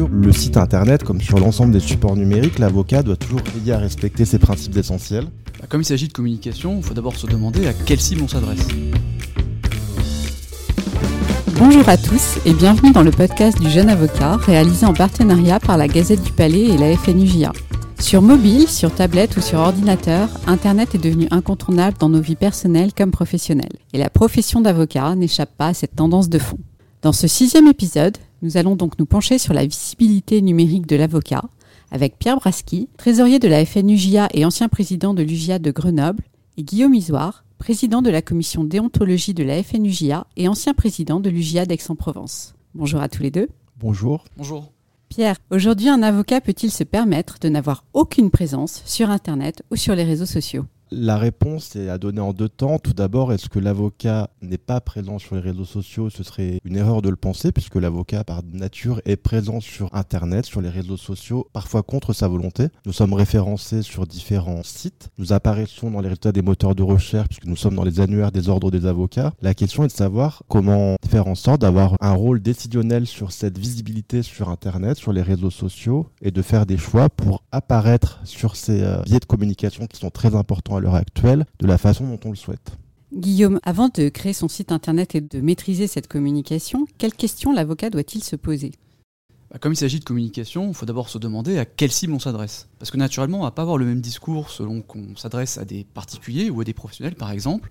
sur le site internet comme sur l'ensemble des supports numériques, l'avocat doit toujours veiller à respecter ses principes essentiels. Bah, comme il s'agit de communication, il faut d'abord se demander à quelle cible on s'adresse. Bonjour à tous et bienvenue dans le podcast du jeune avocat réalisé en partenariat par la Gazette du Palais et la FNUJA. Sur mobile, sur tablette ou sur ordinateur, Internet est devenu incontournable dans nos vies personnelles comme professionnelles. Et la profession d'avocat n'échappe pas à cette tendance de fond. Dans ce sixième épisode, nous allons donc nous pencher sur la visibilité numérique de l'avocat avec Pierre Braski, trésorier de la FNUJA et ancien président de l'UJA de Grenoble, et Guillaume Isoire, président de la commission déontologie de la FNUJA et ancien président de l'UJA d'Aix-en-Provence. Bonjour à tous les deux. Bonjour. Bonjour. Pierre, aujourd'hui un avocat peut-il se permettre de n'avoir aucune présence sur Internet ou sur les réseaux sociaux? La réponse est à donner en deux temps. Tout d'abord, est-ce que l'avocat n'est pas présent sur les réseaux sociaux? Ce serait une erreur de le penser, puisque l'avocat, par nature, est présent sur Internet, sur les réseaux sociaux, parfois contre sa volonté. Nous sommes référencés sur différents sites. Nous apparaissons dans les résultats des moteurs de recherche, puisque nous sommes dans les annuaires des ordres des avocats. La question est de savoir comment faire en sorte d'avoir un rôle décisionnel sur cette visibilité sur Internet, sur les réseaux sociaux, et de faire des choix pour apparaître sur ces euh, biais de communication qui sont très importants l'heure actuelle de la façon dont on le souhaite. Guillaume, avant de créer son site internet et de maîtriser cette communication, quelles questions l'avocat doit-il se poser? Bah, comme il s'agit de communication, il faut d'abord se demander à quelle cible on s'adresse. Parce que naturellement, on ne va pas avoir le même discours selon qu'on s'adresse à des particuliers ou à des professionnels, par exemple,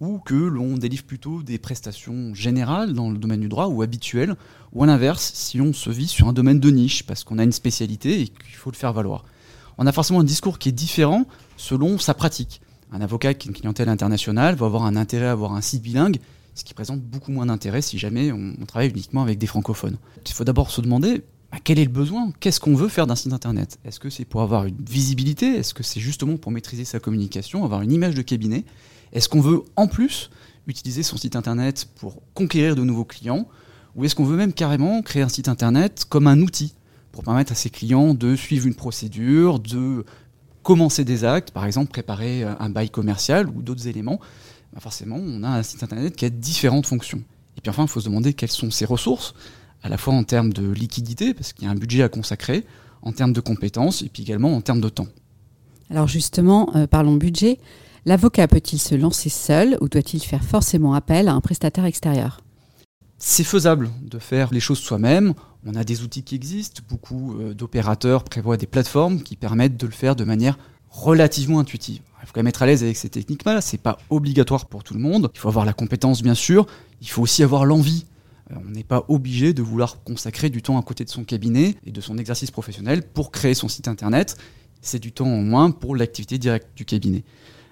ou que l'on délivre plutôt des prestations générales dans le domaine du droit ou habituelles, ou à l'inverse, si on se vit sur un domaine de niche, parce qu'on a une spécialité et qu'il faut le faire valoir on a forcément un discours qui est différent selon sa pratique. Un avocat qui a une clientèle internationale va avoir un intérêt à avoir un site bilingue, ce qui présente beaucoup moins d'intérêt si jamais on, travaille uniquement avec des francophones. Il faut d'abord se demander bah, quel est le besoin? Qu'est-ce qu'on veut faire d'un site internet? Est-ce que c'est pour avoir une visibilité? Est-ce que c'est justement pour maîtriser sa communication, avoir une image de cabinet? Est-ce qu'on veut en plus utiliser son site internet pour conquérir de nouveaux clients? Ou est-ce qu'on veut même carrément créer un site internet comme un outil pour permettre à ses clients de suivre une procédure, de commencer des actes, par exemple préparer un bail commercial ou d'autres éléments, bah, forcément on a un site internet qui a différentes fonctions. Et puis enfin, il faut se demander quelles sont ses ressources, à la fois en termes de liquidité, parce qu'il y a un budget à consacrer, en termes de compétences, et puis également en termes de temps. Alors justement, euh, parlons budget. L'avocat peut-il se lancer seul ou doit-il faire forcément appel à un prestataire extérieur? C'est faisable de faire les choses soi-même. On a des outils qui existent. Beaucoup euh, d'opérateurs prévoient des plateformes qui permettent de le faire de manière relativement intuitive. Il faut quand même être à l'aise avec ces techniques-là. C'est pas obligatoire pour tout le monde. Il faut avoir la compétence, bien sûr. Il faut aussi avoir l'envie. Euh, on n'est pas obligé de vouloir consacrer du temps à côté de son cabinet et de son exercice professionnel pour créer son site internet. C'est du temps en moins pour l'activité directe du cabinet.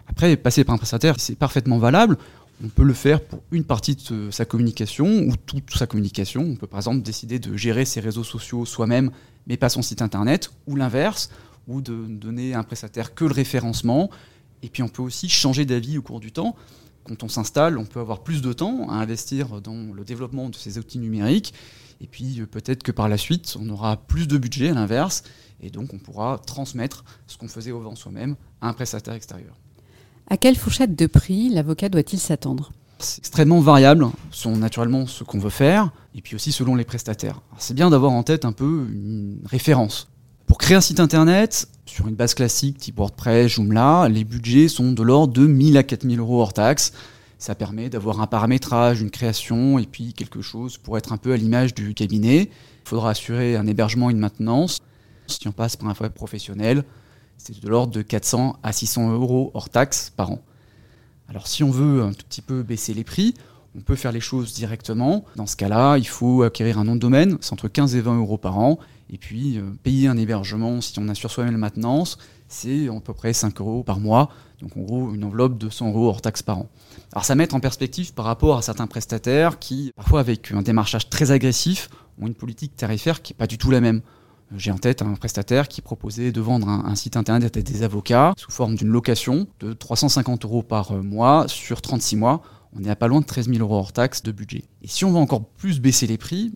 Après, passer par un prestataire, c'est parfaitement valable on peut le faire pour une partie de sa communication ou toute sa communication. On peut par exemple décider de gérer ses réseaux sociaux soi-même, mais pas son site internet, ou l'inverse, ou de donner à un prestataire que le référencement. Et puis on peut aussi changer d'avis au cours du temps. Quand on s'installe, on peut avoir plus de temps à investir dans le développement de ces outils numériques. Et puis peut-être que par la suite, on aura plus de budget à l'inverse. Et donc on pourra transmettre ce qu'on faisait au vent soi-même à un prestataire extérieur. À quelle fourchette de prix l'avocat doit-il s'attendre? C'est extrêmement variable, selon naturellement ce qu'on veut faire, et puis aussi selon les prestataires. C'est bien d'avoir en tête un peu une référence. Pour créer un site internet, sur une base classique type WordPress, Joomla, les budgets sont de l'ordre de 1000 à 4000 euros hors taxe. Ça permet d'avoir un paramétrage, une création, et puis quelque chose pour être un peu à l'image du cabinet. Il faudra assurer un hébergement une maintenance. Si on passe par un web professionnel, c'est de l'ordre de 400 à 600 euros hors taxe par an. Alors si on veut un tout petit peu baisser les prix, on peut faire les choses directement. Dans ce cas-là, il faut acquérir un nom de domaine, c'est entre 15 et 20 euros par an. Et puis euh, payer un hébergement, si on assure soi-même la maintenance, c'est à peu près 5 euros par mois. Donc en gros, une enveloppe de 100 euros hors taxe par an. Alors ça met en perspective par rapport à certains prestataires qui, parfois avec un démarchage très agressif, ont une politique tarifaire qui n'est pas du tout la même. J'ai en tête un prestataire qui proposait de vendre un, site internet à des avocats sous forme d'une location de 350 euros par mois sur 36 mois. On est à pas loin de 13 000 euros hors taxe de budget. Et si on veut encore plus baisser les prix,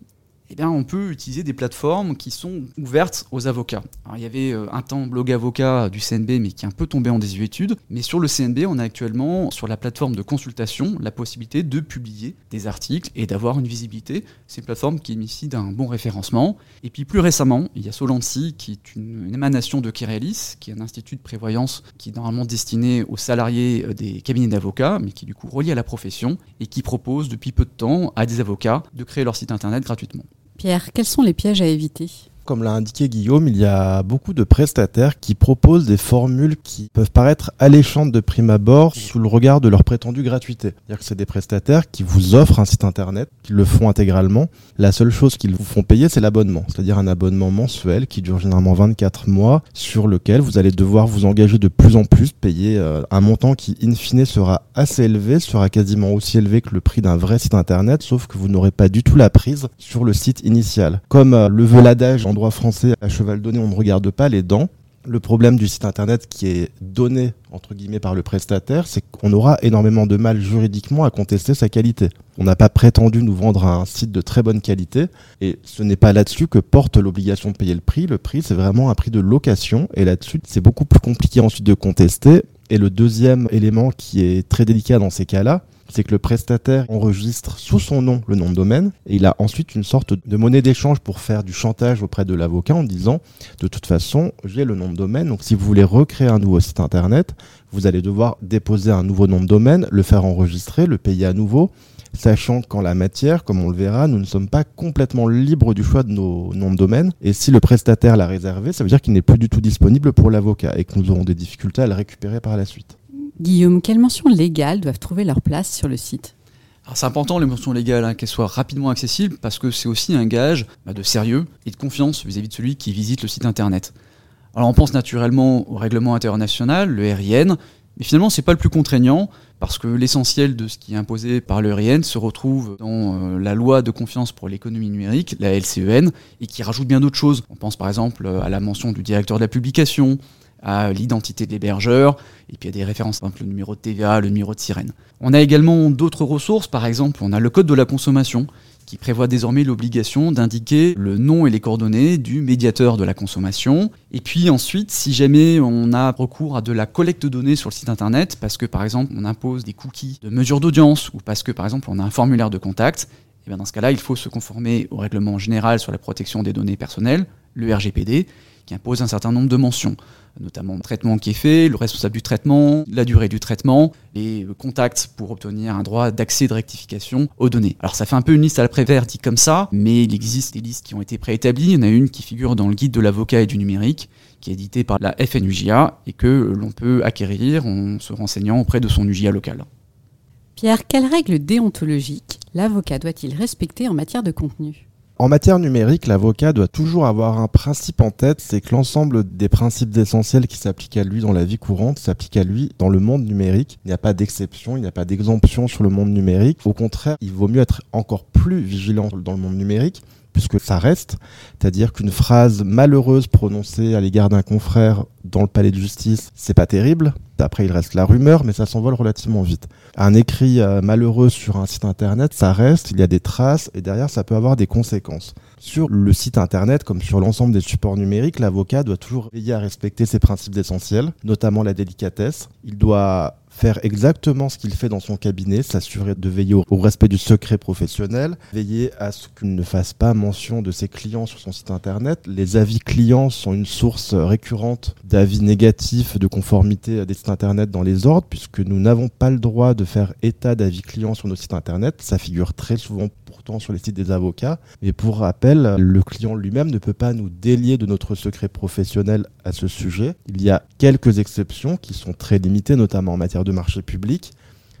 eh on peut utiliser des plateformes qui sont ouvertes aux avocats. il y avait euh, un temps blog avocat du CNB, mais qui est un peu tombé en désuétude. Mais sur le CNB, on a actuellement, sur la plateforme de consultation, la possibilité de publier des articles et d'avoir une visibilité. C'est une plateforme qui initie d'un bon référencement. Et puis plus récemment, il y a Solancy, qui est une, émanation de Kirelis, qui est un institut de prévoyance qui est normalement destiné aux salariés euh, des cabinets d'avocats, mais qui est du coup relié à la profession et qui propose depuis peu de temps à des avocats de créer leur site internet gratuitement. Pierre, quels sont les pièges à éviter? Comme l'a indiqué Guillaume, il y a beaucoup de prestataires qui proposent des formules qui peuvent paraître alléchantes de prime abord sous le regard de leur prétendue gratuité. C'est-à-dire que c'est des prestataires qui vous offrent un site internet, qui le font intégralement. La seule chose qu'ils vous font payer, c'est l'abonnement, c'est-à-dire un abonnement mensuel qui dure généralement 24 mois, sur lequel vous allez devoir vous engager de plus en plus, payer euh, un montant qui, in fine, sera assez élevé, sera quasiment aussi élevé que le prix d'un vrai site internet, sauf que vous n'aurez pas du tout la prise sur le site initial. Comme euh, le veut l'adage en droit français, à cheval donné, on ne regarde pas les dents. Le problème du site internet qui est donné entre guillemets par le prestataire, c'est qu'on aura énormément de mal juridiquement à contester sa qualité. On n'a pas prétendu nous vendre un site de très bonne qualité et ce n'est pas là-dessus que porte l'obligation de payer le prix. Le prix, c'est vraiment un prix de location et là-dessus, c'est beaucoup plus compliqué ensuite de contester. Et le deuxième élément qui est très délicat dans ces cas-là, c'est que le prestataire enregistre sous son nom le nom de domaine et il a ensuite une sorte de monnaie d'échange pour faire du chantage auprès de l'avocat en disant de toute façon j'ai le nom de domaine donc si vous voulez recréer un nouveau site internet vous allez devoir déposer un nouveau nom de domaine, le faire enregistrer, le payer à nouveau sachant qu'en la matière, comme on le verra, nous ne sommes pas complètement libres du choix de nos noms de domaine. Et si le prestataire l'a réservé, ça veut dire qu'il n'est plus du tout disponible pour l'avocat et que nous aurons des difficultés à le récupérer par la suite. Guillaume, quelles mentions légales doivent trouver leur place sur le site? C'est important les mentions légales, hein, qu'elles soient rapidement accessibles, parce que c'est aussi un gage bah, de sérieux et de confiance vis-à-vis de celui qui visite le site internet. Alors on pense naturellement au règlement international, le RIN, mais finalement c'est pas le plus contraignant, parce que l'essentiel de ce qui est imposé par le RIN se retrouve dans euh, la loi de confiance pour l'économie numérique, la LCEN, et qui rajoute bien d'autres choses. On pense par exemple à la mention du directeur de la publication, à l'identité de l'hébergeur, et puis à des références, par exemple le numéro de TVA, le numéro de sirène. On a également d'autres ressources, par exemple on a le code de la consommation, qui prévoit désormais l'obligation d'indiquer le nom et les coordonnées du médiateur de la consommation. Et puis ensuite, si jamais on a recours à de la collecte de données sur le site internet, parce que par exemple on impose des cookies de mesure d'audience, ou parce que par exemple on a un formulaire de contact, et bien dans ce cas-là, il faut se conformer au règlement général sur la protection des données personnelles, le RGPD, qui impose un certain nombre de mentions notamment le traitement qui est fait, le responsable du traitement, la durée du traitement, les contacts pour obtenir un droit d'accès de rectification aux données. Alors ça fait un peu une liste à la Prévert dit comme ça, mais il existe des listes qui ont été préétablies. Il y en a une qui figure dans le guide de l'avocat et du numérique, qui est édité par la FNUJA et que l'on peut acquérir en se renseignant auprès de son UJA local. Pierre, quelles règles déontologiques l'avocat doit-il respecter en matière de contenu? En matière numérique, l'avocat doit toujours avoir un principe en tête, c'est que l'ensemble des principes essentiels qui s'appliquent à lui dans la vie courante s'appliquent à lui dans le monde numérique. Il n'y a pas d'exception, il n'y a pas d'exemption sur le monde numérique. Au contraire, il vaut mieux être encore plus vigilant dans le monde numérique puisque ça reste, c'est-à-dire qu'une phrase malheureuse prononcée à l'égard d'un confrère dans le palais de justice, c'est pas terrible. Après, il reste la rumeur, mais ça s'envole relativement vite. Un écrit euh, malheureux sur un site internet, ça reste, il y a des traces, et derrière, ça peut avoir des conséquences. Sur le site internet, comme sur l'ensemble des supports numériques, l'avocat doit toujours veiller à respecter ses principes essentiels, notamment la délicatesse. Il doit faire exactement ce qu'il fait dans son cabinet, s'assurer de veiller au, respect du secret professionnel, veiller à ce qu'il ne fasse pas mention de ses clients sur son site internet. Les avis clients sont une source récurrente d'avis négatifs de conformité des sites internet dans les ordres, puisque nous n'avons pas le droit de faire état d'avis clients sur nos sites internet. Ça figure très souvent pourtant sur les sites des avocats. Mais pour rappel, le client lui-même ne peut pas nous délier de notre secret professionnel à ce sujet. Il y a quelques exceptions qui sont très limitées, notamment en matière de marché public.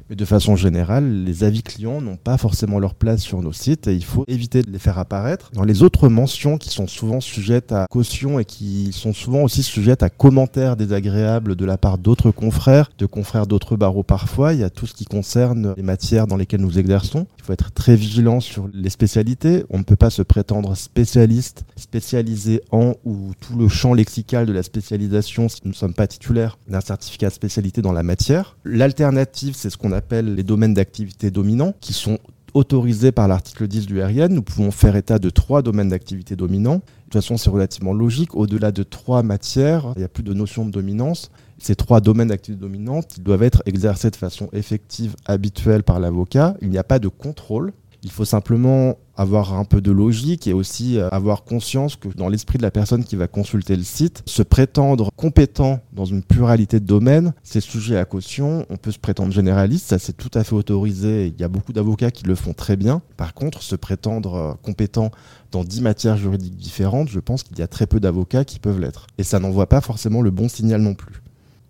Mais de façon générale, les avis clients n'ont pas forcément leur place sur nos sites et il faut éviter de les faire apparaître. Dans les autres mentions qui sont souvent sujettes à caution et qui sont souvent aussi sujettes à commentaires désagréables de la part d'autres confrères, de confrères d'autres barreaux parfois, il y a tout ce qui concerne les matières dans lesquelles nous exerçons. Faut être très vigilant sur les spécialités. On ne peut pas se prétendre spécialiste, spécialisé en ou tout le champ lexical de la spécialisation si nous ne sommes pas titulaires d'un certificat de spécialité dans la matière. L'alternative, c'est ce qu'on appelle les domaines d'activité dominants, qui sont autorisés par l'article 10 du RIN, nous pouvons faire état de trois domaines d'activité dominants. De toute façon, c'est relativement logique. Au-delà de trois matières, il n'y a plus de notion de dominance. Ces trois domaines d'activité dominante, doivent être exercés de façon effective, habituelle par l'avocat. Il n'y a pas de contrôle. Il faut simplement avoir un peu de logique et aussi euh, avoir conscience que dans l'esprit de la personne qui va consulter le site, se prétendre compétent dans une pluralité de domaines, c'est sujet à caution. On peut se prétendre généraliste, ça c'est tout à fait autorisé. Il y a beaucoup d'avocats qui le font très bien. Par contre, se prétendre euh, compétent dans dix matières juridiques différentes, je pense qu'il y a très peu d'avocats qui peuvent l'être. Et ça n'envoie pas forcément le bon signal non plus.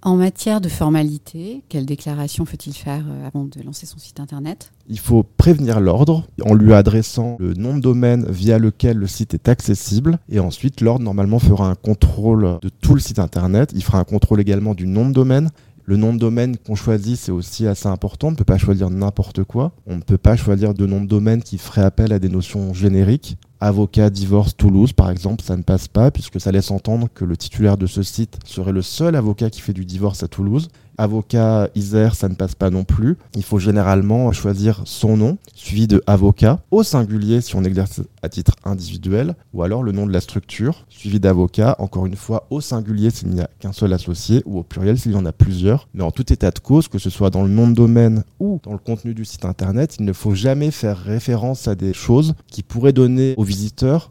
En matière de formalité, quelle déclaration faut-il faire euh, avant de lancer son site internet? Il faut prévenir l'ordre en lui adressant le nom de domaine via lequel le site est accessible. Et ensuite, l'ordre normalement fera un contrôle de tout le site internet. Il fera un contrôle également du nom de domaine. Le nom de domaine qu'on choisit, c'est aussi assez important. On ne peut pas choisir n'importe quoi. On ne peut pas choisir de nom de domaine qui ferait appel à des notions génériques avocat divorce Toulouse, par exemple, ça ne passe pas puisque ça laisse entendre que le titulaire de ce site serait le seul avocat qui fait du divorce à Toulouse. Avocat Isère, ça ne passe pas non plus. Il faut généralement choisir son nom, suivi de avocat, au singulier si on exerce à titre individuel, ou alors le nom de la structure, suivi d'avocat, encore une fois au singulier s'il n'y a qu'un seul associé, ou au pluriel s'il y en a plusieurs. Mais en tout état de cause, que ce soit dans le nom de domaine ou dans le contenu du site internet, il ne faut jamais faire référence à des choses qui pourraient donner aux visiteurs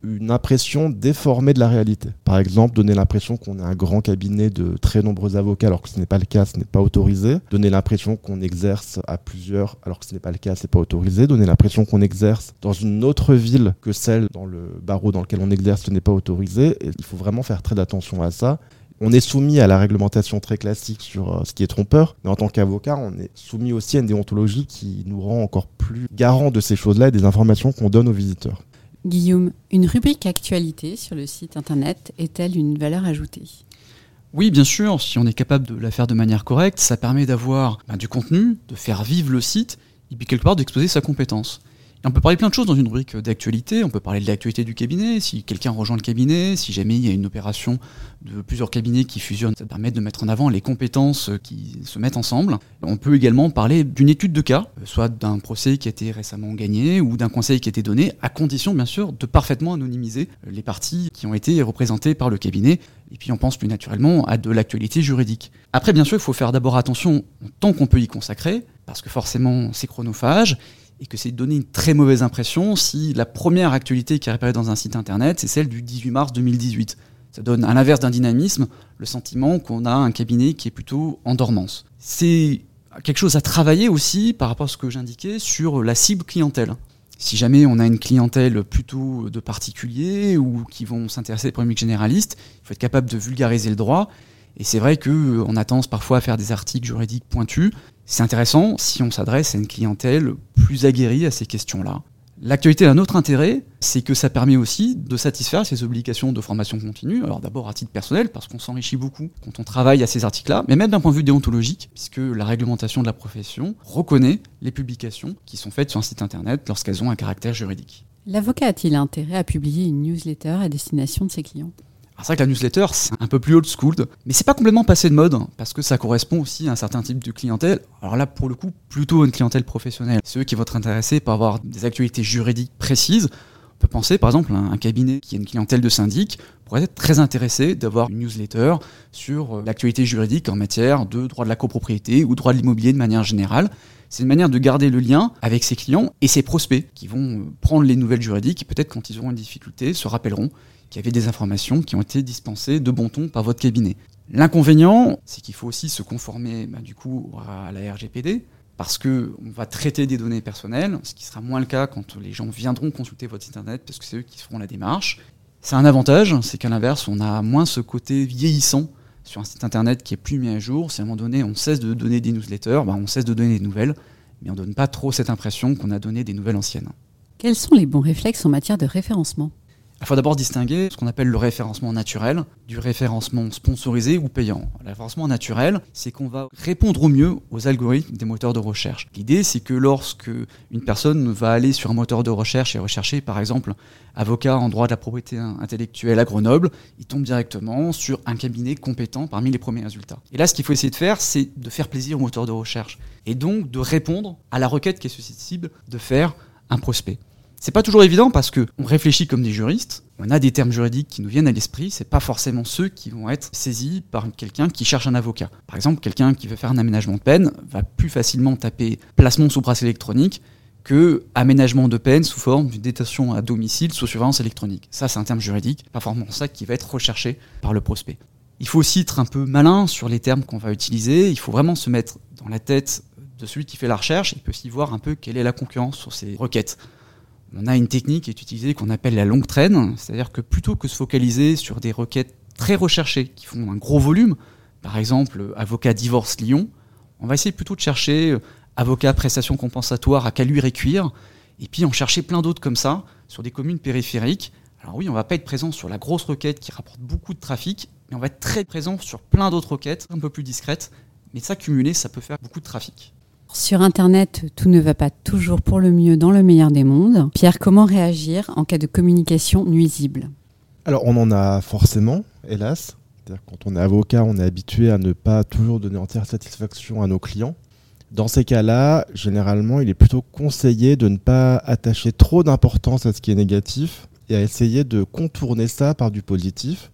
une impression déformée de la réalité. Par exemple, donner l'impression qu'on est un grand cabinet de très nombreux avocats, alors que ce n'est pas le cas, ce n'est pas autorisé. Donner l'impression qu'on exerce à plusieurs, alors que ce n'est pas le cas, c'est pas autorisé. Donner l'impression qu'on exerce dans une autre ville que celle dans le barreau dans lequel on exerce, ce n'est pas autorisé. Il faut vraiment faire très attention à ça. On est soumis à la réglementation très classique sur euh, ce qui est trompeur, mais en tant qu'avocat, on est soumis aussi à une déontologie qui nous rend encore plus garant de ces choses-là et des informations qu'on donne aux visiteurs. Guillaume, une rubrique actualité sur le site internet est-elle une valeur ajoutée? Oui, bien sûr, si on est capable de la faire de manière correcte, ça permet d'avoir ben, du contenu, de faire vivre le site, et puis quelque part d'exposer sa compétence on peut parler plein de choses dans une rubrique d'actualité. On peut parler de l'actualité du cabinet, si quelqu'un rejoint le cabinet, si jamais il y a une opération de plusieurs cabinets qui fusionnent, ça permet de mettre en avant les compétences qui se mettent ensemble. On peut également parler d'une étude de cas, soit d'un procès qui a été récemment gagné ou d'un conseil qui a été donné, à condition bien sûr de parfaitement anonymiser les parties qui ont été représentées par le cabinet. Et puis on pense plus naturellement à de l'actualité juridique. Après, bien sûr, il faut faire d'abord attention tant qu'on peut y consacrer, parce que forcément c'est chronophage et que c'est donner une très mauvaise impression si la première actualité qui apparaît dans un site internet, c'est celle du 18 mars 2018. Ça donne, à l'inverse d'un dynamisme, le sentiment qu'on a un cabinet qui est plutôt en dormance. C'est quelque chose à travailler aussi par rapport à ce que j'indiquais sur la cible clientèle. Si jamais on a une clientèle plutôt de particuliers ou qui vont s'intéresser aux problématiques généralistes, il faut être capable de vulgariser le droit. Et c'est vrai qu'on a tendance parfois à faire des articles juridiques pointus, c'est intéressant si on s'adresse à une clientèle plus aguerrie à ces questions-là. L'actualité a un autre intérêt, c'est que ça permet aussi de satisfaire ces obligations de formation continue. Alors d'abord à titre personnel, parce qu'on s'enrichit beaucoup quand on travaille à ces articles-là, mais même d'un point de vue déontologique, puisque la réglementation de la profession reconnaît les publications qui sont faites sur un site internet lorsqu'elles ont un caractère juridique. L'avocat a-t-il intérêt à publier une newsletter à destination de ses clients? C'est vrai que la newsletter, c'est un peu plus old school, mais c'est pas complètement passé de mode, parce que ça correspond aussi à un certain type de clientèle. Alors là, pour le coup, plutôt une clientèle professionnelle. Ceux qui vont être intéressés par avoir des actualités juridiques précises. On peut penser, par exemple, à un cabinet qui a une clientèle de syndic pourrait être très intéressé d'avoir une newsletter sur euh, l'actualité juridique en matière de droit de la copropriété ou droit de l'immobilier de manière générale. C'est une manière de garder le lien avec ses clients et ses prospects qui vont euh, prendre les nouvelles juridiques et peut-être quand ils auront une difficulté se rappelleront qu'il y avait des informations qui ont été dispensées de bon ton par votre cabinet. L'inconvénient, c'est qu'il faut aussi se conformer bah, à la RGPD, parce qu'on va traiter des données personnelles, ce qui sera moins le cas quand les gens viendront consulter votre site internet, parce que c'est eux qui feront la démarche. C'est un avantage, c'est qu'à l'inverse, on a moins ce côté vieillissant sur un site internet qui est plus mis à jour. Si à un moment donné, on cesse de donner des newsletters, bah, on cesse de donner des nouvelles, mais on ne donne pas trop cette impression qu'on a donné des nouvelles anciennes. Quels sont les bons réflexes en matière de référencement? Il faut d'abord distinguer ce qu'on appelle le référencement naturel du référencement sponsorisé ou payant. Le référencement naturel, c'est qu'on va répondre au mieux aux algorithmes des moteurs de recherche. L'idée, c'est que lorsque une personne va aller sur un moteur de recherche et rechercher, par exemple, avocat en droit de la propriété intellectuelle à Grenoble, il tombe directement sur un cabinet compétent parmi les premiers résultats. Et là, ce qu'il faut essayer de faire, c'est de faire plaisir au moteur de recherche et donc de répondre à la requête qui est susceptible de faire un prospect. C'est pas toujours évident parce que on réfléchit comme des juristes, on a des termes juridiques qui nous viennent à l'esprit, c'est pas forcément ceux qui vont être saisis par quelqu'un qui cherche un avocat. Par exemple, quelqu'un qui veut faire un aménagement de peine va plus facilement taper placement sous bracelet électronique que aménagement de peine sous forme d'une détention à domicile sous surveillance électronique. Ça, c'est un terme juridique, pas forcément ça qui va être recherché par le prospect. Il faut aussi être un peu malin sur les termes qu'on va utiliser. Il faut vraiment se mettre dans la tête de celui qui fait la recherche. Il peut aussi voir un peu quelle est la concurrence sur ces requêtes on a une technique qui est utilisée qu'on appelle la longue traîne, c'est-à-dire que plutôt que se focaliser sur des requêtes très recherchées qui font un gros volume, par exemple avocat divorce Lyon, on va essayer plutôt de chercher euh, avocat prestation compensatoire à caluire et cuire, et puis en chercher plein d'autres comme ça sur des communes périphériques. Alors oui, on va pas être présent sur la grosse requête qui rapporte beaucoup de trafic, mais on va être très présent sur plein d'autres requêtes un peu plus discrètes, mais ça ça peut faire beaucoup de trafic. Sur Internet, tout ne va pas toujours pour le mieux dans le meilleur des mondes. Pierre, comment réagir en cas de communication nuisible? Alors, on en a forcément, hélas. Quand on est avocat, on est habitué à ne pas toujours donner entière satisfaction à nos clients. Dans ces cas-là, généralement, il est plutôt conseillé de ne pas attacher trop d'importance à ce qui est négatif et à essayer de contourner ça par du positif.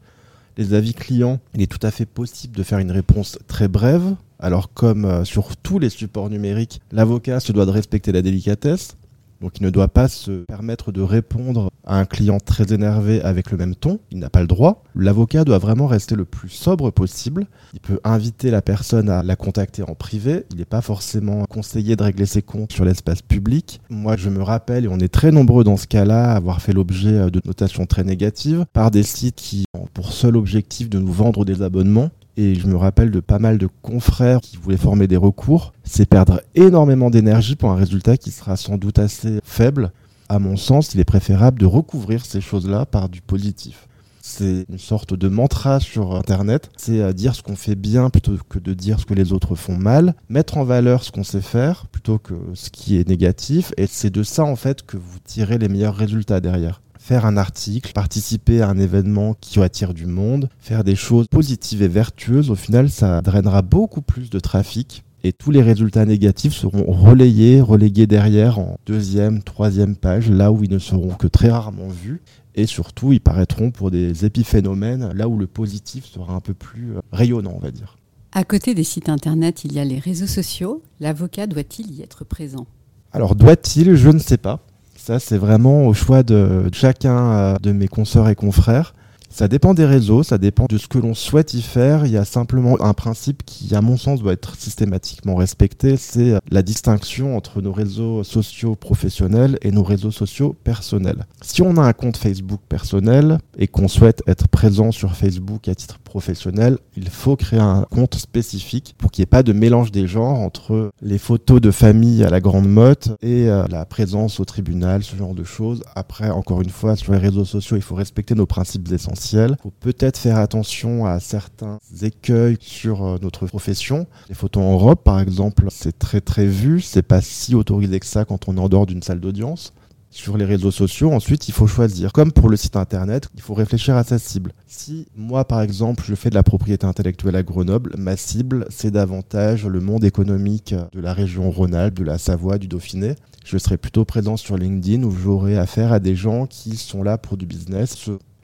Les avis clients, il est tout à fait possible de faire une réponse très brève, alors comme euh, sur tous les supports numériques, l'avocat se doit de respecter la délicatesse. Donc il ne doit pas se permettre de répondre à un client très énervé avec le même ton, il n'a pas le droit. L'avocat doit vraiment rester le plus sobre possible. Il peut inviter la personne à la contacter en privé, il n'est pas forcément conseillé de régler ses comptes sur l'espace public. Moi je me rappelle, et on est très nombreux dans ce cas-là, à avoir fait l'objet euh, de notations très négatives par des sites qui ont pour seul objectif de nous vendre des abonnements et je me rappelle de pas mal de confrères qui voulaient former des recours. C'est perdre énormément d'énergie pour un résultat qui sera sans doute assez faible. À mon sens, il est préférable de recouvrir ces choses-là par du positif. C'est une sorte de mantra sur Internet. C'est euh, dire ce qu'on fait bien plutôt que de dire ce que les autres font mal. Mettre en valeur ce qu'on sait faire plutôt que ce qui est négatif. Et c'est de ça, en fait, que vous tirez les meilleurs résultats derrière faire un article, participer à un événement qui attire du monde, faire des choses positives et vertueuses, au final, ça drainera beaucoup plus de trafic et tous les résultats négatifs seront relayés, relégués derrière en deuxième, troisième page, là où ils ne seront que très rarement vus. Et surtout, ils paraîtront pour des épiphénomènes, là où le positif sera un peu plus euh, rayonnant, on va dire. À côté des sites internet, il y a les réseaux sociaux. L'avocat doit-il y être présent? Alors, doit-il? Je ne sais pas. Ça, c'est vraiment au choix de chacun euh, de mes consoeurs et confrères. Ça dépend des réseaux, ça dépend de ce que l'on souhaite y faire. Il y a simplement un principe qui, à mon sens, doit être systématiquement respecté, c'est la distinction entre nos réseaux sociaux professionnels et nos réseaux sociaux personnels. Si on a un compte Facebook personnel et qu'on souhaite être présent sur Facebook à titre professionnel, il faut créer un compte spécifique pour qu'il n'y ait pas de mélange des genres entre les photos de famille à la grande motte et euh, la présence au tribunal, ce genre de choses. Après, encore une fois, sur les réseaux sociaux, il faut respecter nos principes essentiels il faut peut-être faire attention à certains écueils sur euh, notre profession. Les photos en robe, par exemple, c'est très très vu. C'est pas si autorisé que ça quand on est en dehors d'une salle d'audience sur les réseaux sociaux. Ensuite, il faut choisir. Comme pour le site internet, il faut réfléchir à sa cible. Si moi, par exemple, je fais de la propriété intellectuelle à Grenoble, ma cible, c'est davantage le monde économique de la région Rhône-Alpes, de la Savoie, du Dauphiné. Je serai plutôt présent sur LinkedIn où j'aurai affaire à des gens qui sont là pour du business,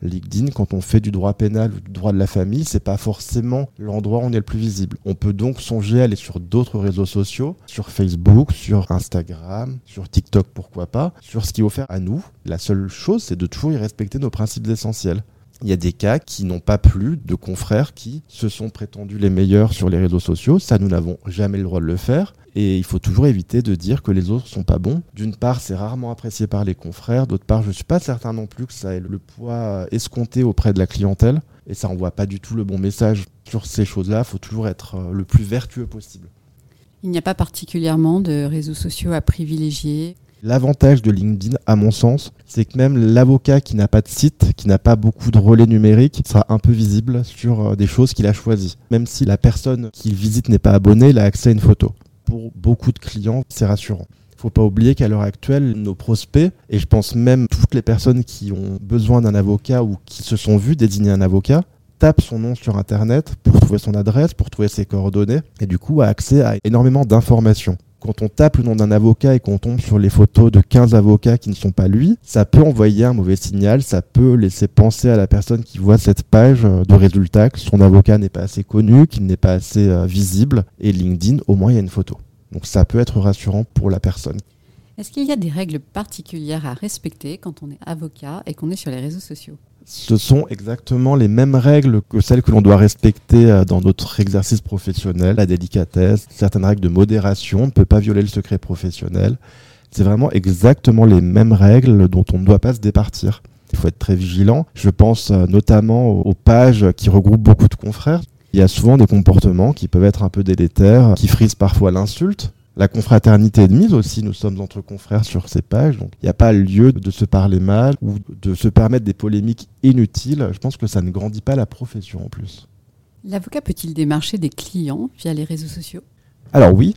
LinkedIn, quand on fait du droit pénal ou du droit de la famille, c'est pas forcément l'endroit où on est le plus visible. On peut donc songer à aller sur d'autres réseaux sociaux, sur Facebook, sur Instagram, sur TikTok, pourquoi pas, sur ce qui est offert à nous. La seule chose, c'est de toujours y respecter nos principes essentiels. Il y a des cas qui n'ont pas plu de confrères qui se sont prétendus les meilleurs sur les réseaux sociaux. Ça, nous n'avons jamais le droit de le faire. Et il faut toujours éviter de dire que les autres sont pas bons. D'une part, c'est rarement apprécié par les confrères. D'autre part, je suis pas certain non plus que ça ait le poids escompté auprès de la clientèle. Et ça envoie pas du tout le bon message sur ces choses-là. Il faut toujours être euh, le plus vertueux possible. Il n'y a pas particulièrement de réseaux sociaux à privilégier L'avantage de LinkedIn, à mon sens, c'est que même l'avocat qui n'a pas de site, qui n'a pas beaucoup de relais numériques, sera un peu visible sur euh, des choses qu'il a choisies. Même si la personne qu'il visite n'est pas abonnée, il a accès à une photo. Pour beaucoup de clients, c'est rassurant. Il faut pas oublier qu'à l'heure actuelle, nos prospects, et je pense même toutes les personnes qui ont besoin d'un avocat ou qui se sont vus désigner un avocat, tapent son nom sur Internet pour trouver son adresse, pour trouver ses coordonnées, et du coup a accès à énormément d'informations. Quand on tape le nom d'un avocat et qu'on tombe sur les photos de 15 avocats qui ne sont pas lui, ça peut envoyer un mauvais signal, ça peut laisser penser à la personne qui voit cette page euh, de résultats que son avocat n'est pas assez connu, qu'il n'est pas assez euh, visible, et LinkedIn, au moins il y a une photo. Donc ça peut être rassurant pour la personne. Est-ce qu'il y a des règles particulières à respecter quand on est avocat et qu'on est sur les réseaux sociaux? Ce sont exactement les mêmes règles que celles que l'on doit respecter euh, dans notre exercice professionnel, la délicatesse, certaines règles de modération, on ne peut pas violer le secret professionnel. C'est vraiment exactement les mêmes règles dont on ne doit pas se départir. Il faut être très vigilant. Je pense euh, notamment aux pages qui regroupent beaucoup de confrères. Il y a souvent des comportements qui peuvent être un peu délétères, qui frisent parfois l'insulte. La confraternité est de mise aussi, nous sommes entre confrères sur ces pages, donc il n'y a pas lieu de se parler mal ou de se permettre des polémiques inutiles. Je pense que ça ne grandit pas la profession en plus. L'avocat peut-il démarcher des clients via les réseaux sociaux? Alors oui,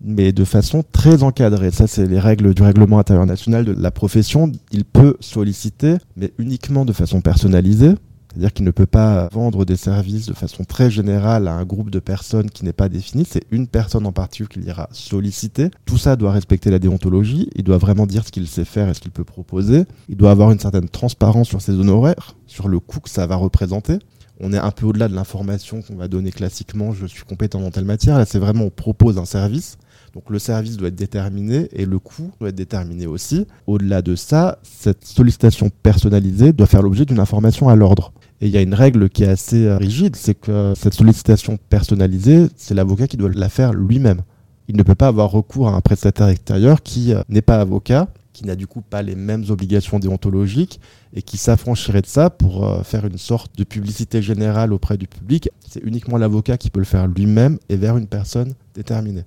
mais de façon très encadrée. Ça, c'est les règles du règlement intérieur national de la profession. Il peut solliciter, mais uniquement de façon personnalisée. C'est-à-dire qu'il ne peut pas vendre des services de façon très générale à un groupe de personnes qui n'est pas défini. C'est une personne en particulier qu'il ira solliciter. Tout ça doit respecter la déontologie. Il doit vraiment dire ce qu'il sait faire et ce qu'il peut proposer. Il doit avoir une certaine transparence sur ses honoraires, sur le coût que ça va représenter. On est un peu au-delà de l'information qu'on va donner classiquement. Je suis compétent dans telle matière. Là, c'est vraiment on propose un service. Donc le service doit être déterminé et le coût doit être déterminé aussi. Au-delà de ça, cette sollicitation personnalisée doit faire l'objet d'une information à l'ordre. Et il y a une règle qui est assez euh, rigide, c'est que cette sollicitation personnalisée, c'est l'avocat qui doit la faire lui-même. Il ne peut pas avoir recours à un prestataire extérieur qui euh, n'est pas avocat, qui n'a du coup pas les mêmes obligations déontologiques et qui s'affranchirait de ça pour euh, faire une sorte de publicité générale auprès du public. C'est uniquement l'avocat qui peut le faire lui-même et vers une personne déterminée.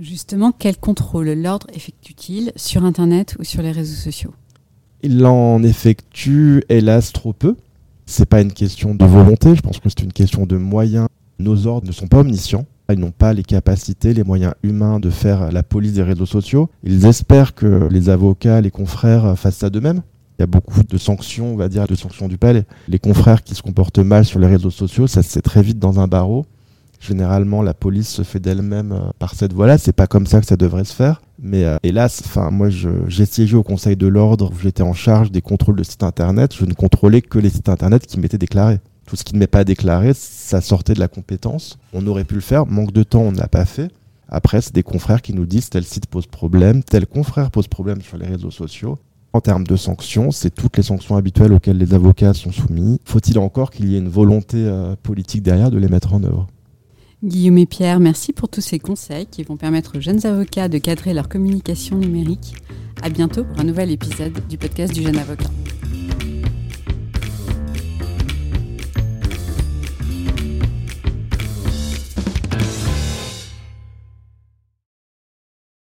Justement, quel contrôle l'ordre effectue-t-il sur Internet ou sur les réseaux sociaux? Il en effectue hélas trop peu. C'est pas une question de volonté, je pense que c'est une question de moyens. Nos ordres ne sont pas omniscients. Ils n'ont pas les capacités, les moyens humains de faire la police des réseaux sociaux. Ils espèrent que les avocats, les confrères fassent ça d'eux-mêmes. Il y a beaucoup de sanctions, on va dire, de sanctions du palais. Les confrères qui se comportent mal sur les réseaux sociaux, ça se sait très vite dans un barreau. Généralement, la police se fait d'elle-même euh, par cette voie-là. C'est pas comme ça que ça devrait se faire. Mais euh, hélas, enfin, moi, j'ai siégé au Conseil de l'ordre. J'étais en charge des contrôles de sites internet. Je ne contrôlais que les sites internet qui m'étaient déclarés. Tout ce qui ne m'est pas déclaré, ça sortait de la compétence. On aurait pu le faire. Manque de temps, on ne l'a pas fait. Après, c'est des confrères qui nous disent tel site pose problème, tel confrère pose problème sur les réseaux sociaux. En termes de sanctions, c'est toutes les sanctions habituelles auxquelles les avocats sont soumis. Faut-il encore qu'il y ait une volonté euh, politique derrière de les mettre en œuvre? Guillaume et Pierre, merci pour tous ces conseils qui vont permettre aux jeunes avocats de cadrer leur communication numérique. À bientôt pour un nouvel épisode du podcast du jeune avocat.